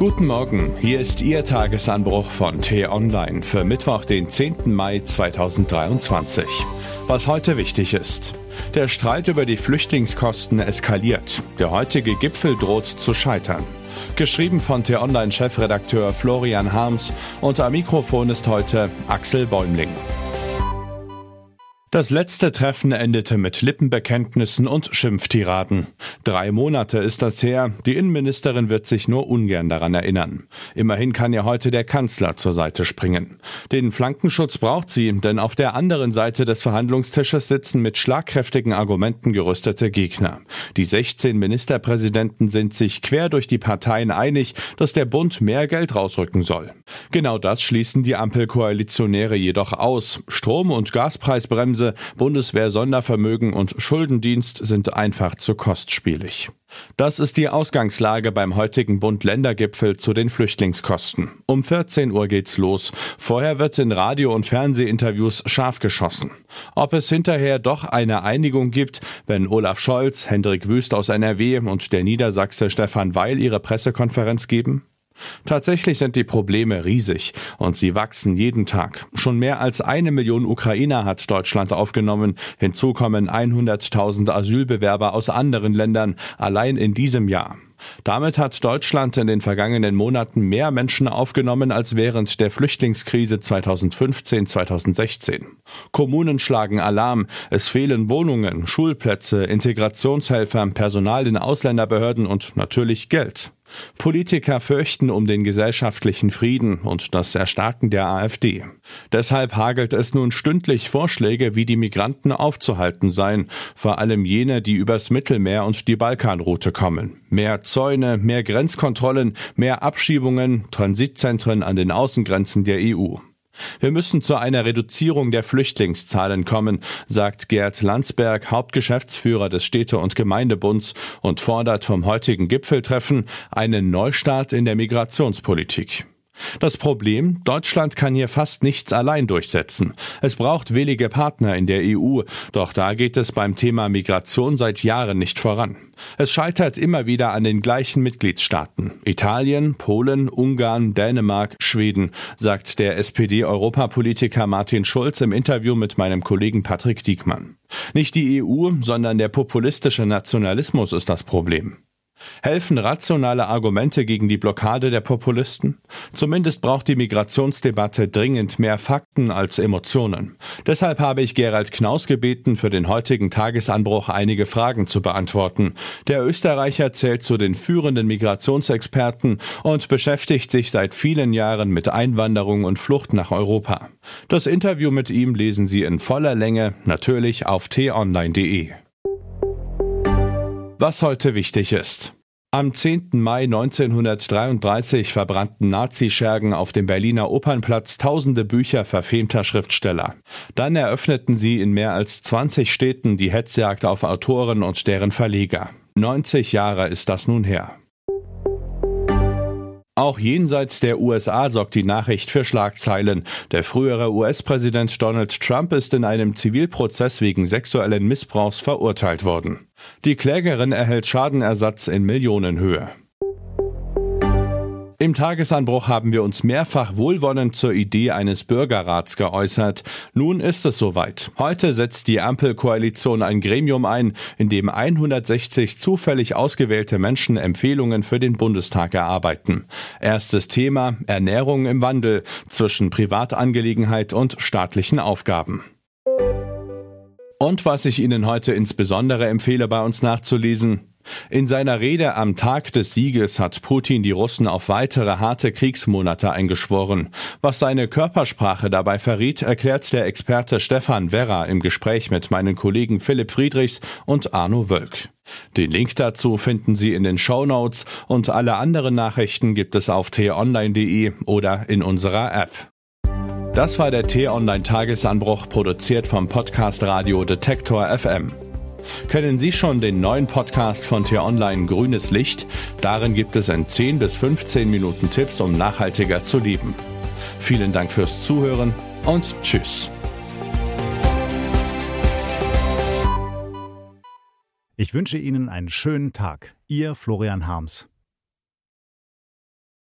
Guten Morgen, hier ist Ihr Tagesanbruch von T-Online für Mittwoch, den 10. Mai 2023. Was heute wichtig ist. Der Streit über die Flüchtlingskosten eskaliert. Der heutige Gipfel droht zu scheitern. Geschrieben von T-Online-Chefredakteur Florian Harms und am Mikrofon ist heute Axel Bäumling. Das letzte Treffen endete mit Lippenbekenntnissen und Schimpftiraden. Drei Monate ist das her. Die Innenministerin wird sich nur ungern daran erinnern. Immerhin kann ihr heute der Kanzler zur Seite springen. Den Flankenschutz braucht sie, denn auf der anderen Seite des Verhandlungstisches sitzen mit schlagkräftigen Argumenten gerüstete Gegner. Die 16 Ministerpräsidenten sind sich quer durch die Parteien einig, dass der Bund mehr Geld rausrücken soll. Genau das schließen die Ampelkoalitionäre jedoch aus. Strom- und Gaspreisbremse Bremse, Bundeswehr Sondervermögen und Schuldendienst sind einfach zu kostspielig. Das ist die Ausgangslage beim heutigen Bund-Länder-Gipfel zu den Flüchtlingskosten. Um 14 Uhr geht's los. Vorher wird in Radio- und Fernsehinterviews scharf geschossen. Ob es hinterher doch eine Einigung gibt, wenn Olaf Scholz, Hendrik Wüst aus NRW und der Niedersachse Stefan Weil ihre Pressekonferenz geben? Tatsächlich sind die Probleme riesig und sie wachsen jeden Tag. Schon mehr als eine Million Ukrainer hat Deutschland aufgenommen. Hinzu kommen 100.000 Asylbewerber aus anderen Ländern allein in diesem Jahr. Damit hat Deutschland in den vergangenen Monaten mehr Menschen aufgenommen als während der Flüchtlingskrise 2015-2016. Kommunen schlagen Alarm, es fehlen Wohnungen, Schulplätze, Integrationshelfer, Personal in Ausländerbehörden und natürlich Geld. Politiker fürchten um den gesellschaftlichen Frieden und das Erstarken der AfD. Deshalb hagelt es nun stündlich Vorschläge, wie die Migranten aufzuhalten seien, vor allem jene, die übers Mittelmeer und die Balkanroute kommen. Mehr Zäune, mehr Grenzkontrollen, mehr Abschiebungen, Transitzentren an den Außengrenzen der EU. Wir müssen zu einer Reduzierung der Flüchtlingszahlen kommen, sagt Gerd Landsberg, Hauptgeschäftsführer des Städte- und Gemeindebunds und fordert vom heutigen Gipfeltreffen einen Neustart in der Migrationspolitik. Das Problem, Deutschland kann hier fast nichts allein durchsetzen. Es braucht willige Partner in der EU, doch da geht es beim Thema Migration seit Jahren nicht voran. Es scheitert immer wieder an den gleichen Mitgliedstaaten. Italien, Polen, Ungarn, Dänemark, Schweden, sagt der SPD-Europapolitiker Martin Schulz im Interview mit meinem Kollegen Patrick Diekmann. Nicht die EU, sondern der populistische Nationalismus ist das Problem. Helfen rationale Argumente gegen die Blockade der Populisten? Zumindest braucht die Migrationsdebatte dringend mehr Fakten als Emotionen. Deshalb habe ich Gerald Knaus gebeten, für den heutigen Tagesanbruch einige Fragen zu beantworten. Der Österreicher zählt zu den führenden Migrationsexperten und beschäftigt sich seit vielen Jahren mit Einwanderung und Flucht nach Europa. Das Interview mit ihm lesen Sie in voller Länge natürlich auf t-online.de. Was heute wichtig ist. Am 10. Mai 1933 verbrannten Nazischergen auf dem Berliner Opernplatz tausende Bücher verfemter Schriftsteller. Dann eröffneten sie in mehr als 20 Städten die Hetzjagd auf Autoren und deren Verleger. 90 Jahre ist das nun her. Auch jenseits der USA sorgt die Nachricht für Schlagzeilen. Der frühere US-Präsident Donald Trump ist in einem Zivilprozess wegen sexuellen Missbrauchs verurteilt worden. Die Klägerin erhält Schadenersatz in Millionenhöhe. Im Tagesanbruch haben wir uns mehrfach wohlwollend zur Idee eines Bürgerrats geäußert. Nun ist es soweit. Heute setzt die Ampelkoalition ein Gremium ein, in dem 160 zufällig ausgewählte Menschen Empfehlungen für den Bundestag erarbeiten. Erstes Thema Ernährung im Wandel zwischen Privatangelegenheit und staatlichen Aufgaben. Und was ich Ihnen heute insbesondere empfehle, bei uns nachzulesen, in seiner Rede am Tag des Sieges hat Putin die Russen auf weitere harte Kriegsmonate eingeschworen. Was seine Körpersprache dabei verriet, erklärt der Experte Stefan Werra im Gespräch mit meinen Kollegen Philipp Friedrichs und Arno Wölk. Den Link dazu finden Sie in den Show Notes und alle anderen Nachrichten gibt es auf t-online.de oder in unserer App. Das war der T-Online Tagesanbruch, produziert vom Podcast Radio Detektor FM. Kennen Sie schon den neuen Podcast von T-Online Grünes Licht? Darin gibt es in 10 bis 15 Minuten Tipps, um nachhaltiger zu leben. Vielen Dank fürs Zuhören und Tschüss. Ich wünsche Ihnen einen schönen Tag. Ihr Florian Harms.